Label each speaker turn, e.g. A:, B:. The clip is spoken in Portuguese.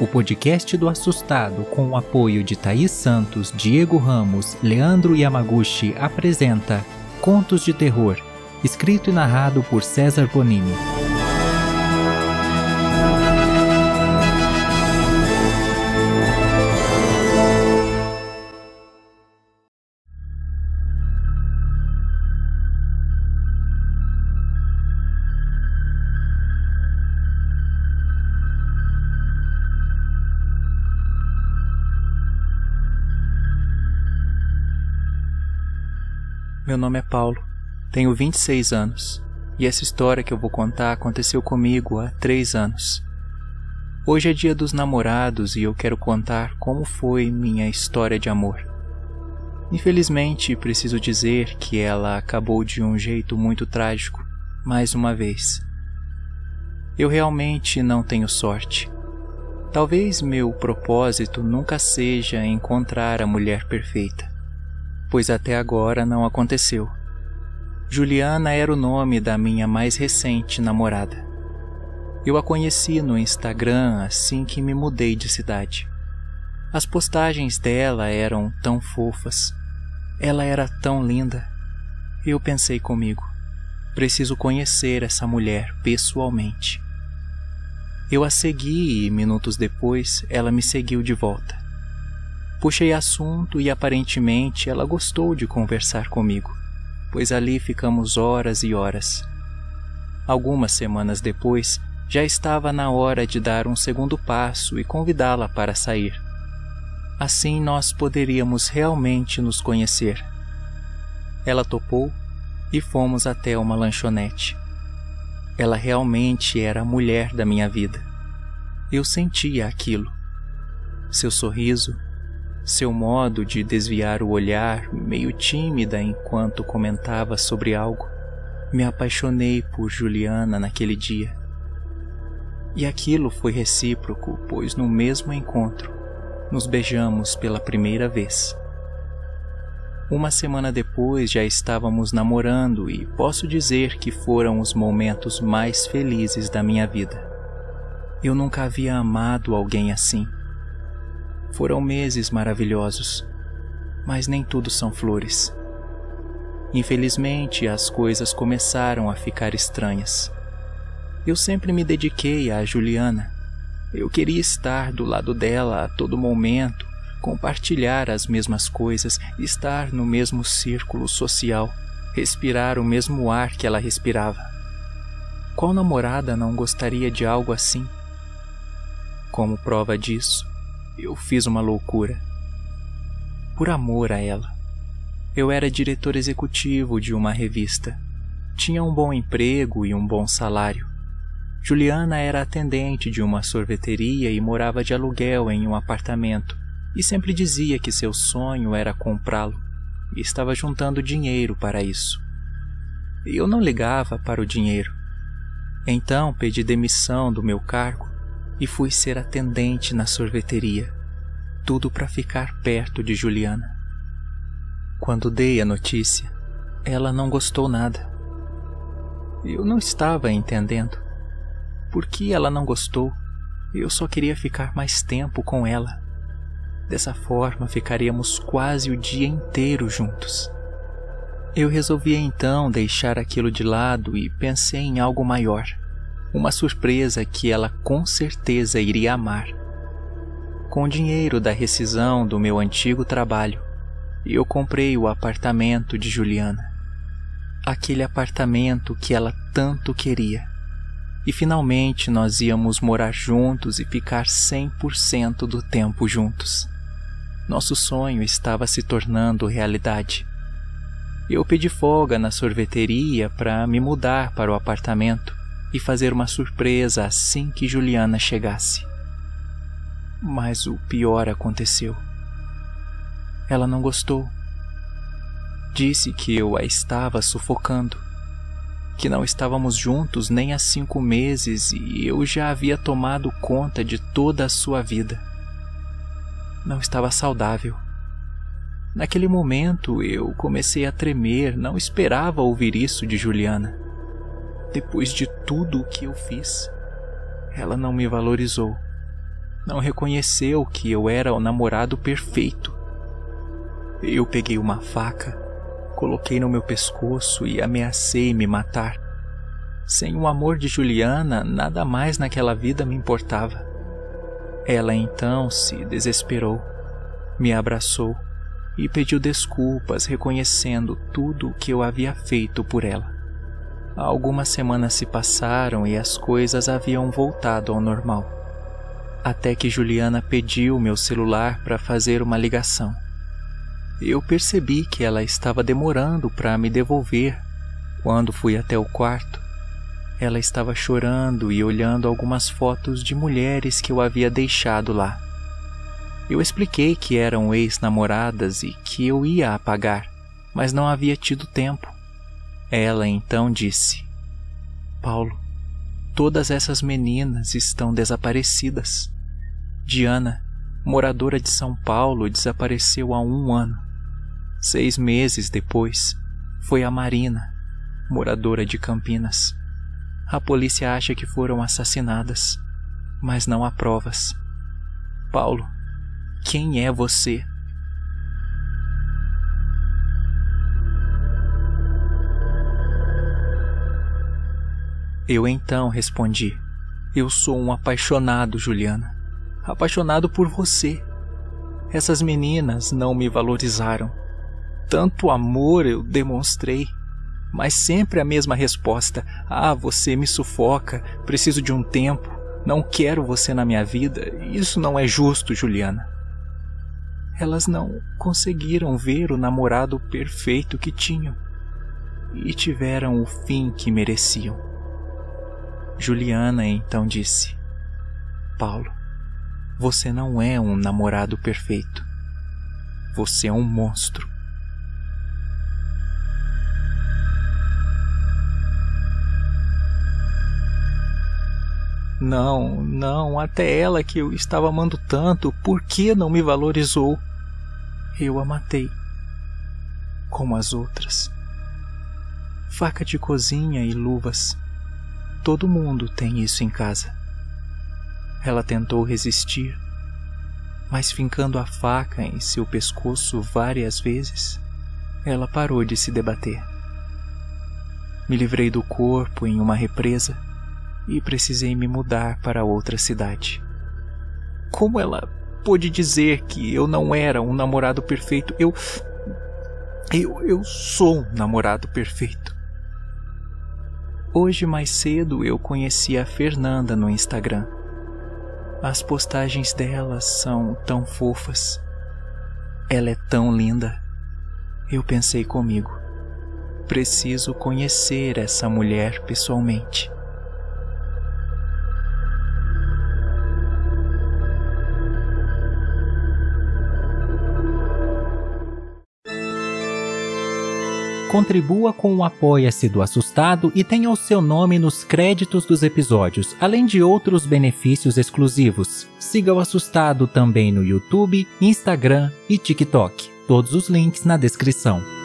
A: O podcast do Assustado, com o apoio de Thaís Santos, Diego Ramos, Leandro Yamaguchi, apresenta Contos de Terror, escrito e narrado por César Bonini.
B: Meu nome é Paulo, tenho 26 anos e essa história que eu vou contar aconteceu comigo há três anos. Hoje é dia dos namorados e eu quero contar como foi minha história de amor. Infelizmente, preciso dizer que ela acabou de um jeito muito trágico, mais uma vez. Eu realmente não tenho sorte. Talvez meu propósito nunca seja encontrar a mulher perfeita pois até agora não aconteceu. Juliana era o nome da minha mais recente namorada. Eu a conheci no Instagram assim que me mudei de cidade. As postagens dela eram tão fofas. Ela era tão linda. Eu pensei comigo: preciso conhecer essa mulher pessoalmente. Eu a segui e minutos depois ela me seguiu de volta. Puxei assunto e aparentemente ela gostou de conversar comigo, pois ali ficamos horas e horas. Algumas semanas depois, já estava na hora de dar um segundo passo e convidá-la para sair. Assim nós poderíamos realmente nos conhecer. Ela topou e fomos até uma lanchonete. Ela realmente era a mulher da minha vida. Eu sentia aquilo. Seu sorriso, seu modo de desviar o olhar, meio tímida enquanto comentava sobre algo, me apaixonei por Juliana naquele dia. E aquilo foi recíproco, pois no mesmo encontro nos beijamos pela primeira vez. Uma semana depois já estávamos namorando e posso dizer que foram os momentos mais felizes da minha vida. Eu nunca havia amado alguém assim. Foram meses maravilhosos, mas nem tudo são flores. Infelizmente, as coisas começaram a ficar estranhas. Eu sempre me dediquei a Juliana. Eu queria estar do lado dela a todo momento, compartilhar as mesmas coisas, estar no mesmo círculo social, respirar o mesmo ar que ela respirava. Qual namorada não gostaria de algo assim? Como prova disso, eu fiz uma loucura. Por amor a ela. Eu era diretor executivo de uma revista. Tinha um bom emprego e um bom salário. Juliana era atendente de uma sorveteria e morava de aluguel em um apartamento, e sempre dizia que seu sonho era comprá-lo, e estava juntando dinheiro para isso. Eu não ligava para o dinheiro. Então pedi demissão do meu cargo e fui ser atendente na sorveteria. Tudo para ficar perto de Juliana. Quando dei a notícia, ela não gostou nada. Eu não estava entendendo. Por que ela não gostou? Eu só queria ficar mais tempo com ela. Dessa forma, ficaríamos quase o dia inteiro juntos. Eu resolvi então deixar aquilo de lado e pensei em algo maior uma surpresa que ela com certeza iria amar. Com o dinheiro da rescisão do meu antigo trabalho, eu comprei o apartamento de Juliana. Aquele apartamento que ela tanto queria. E finalmente nós íamos morar juntos e ficar 100% do tempo juntos. Nosso sonho estava se tornando realidade. Eu pedi folga na sorveteria para me mudar para o apartamento e fazer uma surpresa assim que Juliana chegasse. Mas o pior aconteceu. Ela não gostou. Disse que eu a estava sufocando, que não estávamos juntos nem há cinco meses e eu já havia tomado conta de toda a sua vida. Não estava saudável. Naquele momento eu comecei a tremer, não esperava ouvir isso de Juliana. Depois de tudo o que eu fiz, ela não me valorizou. não reconheceu que eu era o namorado perfeito. Eu peguei uma faca, coloquei no meu pescoço e ameacei me matar. Sem o amor de Juliana, nada mais naquela vida me importava. Ela então se desesperou, me abraçou e pediu desculpas, reconhecendo tudo o que eu havia feito por ela. Algumas semanas se passaram e as coisas haviam voltado ao normal. Até que Juliana pediu meu celular para fazer uma ligação. Eu percebi que ela estava demorando para me devolver. Quando fui até o quarto, ela estava chorando e olhando algumas fotos de mulheres que eu havia deixado lá. Eu expliquei que eram ex-namoradas e que eu ia apagar, mas não havia tido tempo. Ela então disse: Paulo, todas essas meninas estão desaparecidas. Diana, moradora de São Paulo, desapareceu há um ano. Seis meses depois, foi a Marina, moradora de Campinas. A polícia acha que foram assassinadas, mas não há provas. Paulo, quem é você? Eu então respondi: Eu sou um apaixonado, Juliana. Apaixonado por você. Essas meninas não me valorizaram. Tanto amor eu demonstrei mas sempre a mesma resposta: Ah, você me sufoca, preciso de um tempo, não quero você na minha vida. Isso não é justo, Juliana. Elas não conseguiram ver o namorado perfeito que tinham e tiveram o fim que mereciam. Juliana então disse: Paulo, você não é um namorado perfeito. Você é um monstro. Não, não, até ela que eu estava amando tanto, por que não me valorizou? Eu a matei. Como as outras. Faca de cozinha e luvas. Todo mundo tem isso em casa. Ela tentou resistir, mas fincando a faca em seu pescoço várias vezes, ela parou de se debater. Me livrei do corpo em uma represa e precisei me mudar para outra cidade. Como ela pôde dizer que eu não era um namorado perfeito? Eu. Eu, eu sou um namorado perfeito. Hoje mais cedo eu conheci a Fernanda no Instagram. As postagens dela são tão fofas. Ela é tão linda. Eu pensei comigo: preciso conhecer essa mulher pessoalmente.
A: Contribua com o Apoia-se do Assustado e tenha o seu nome nos créditos dos episódios, além de outros benefícios exclusivos. Siga o Assustado também no YouTube, Instagram e TikTok. Todos os links na descrição.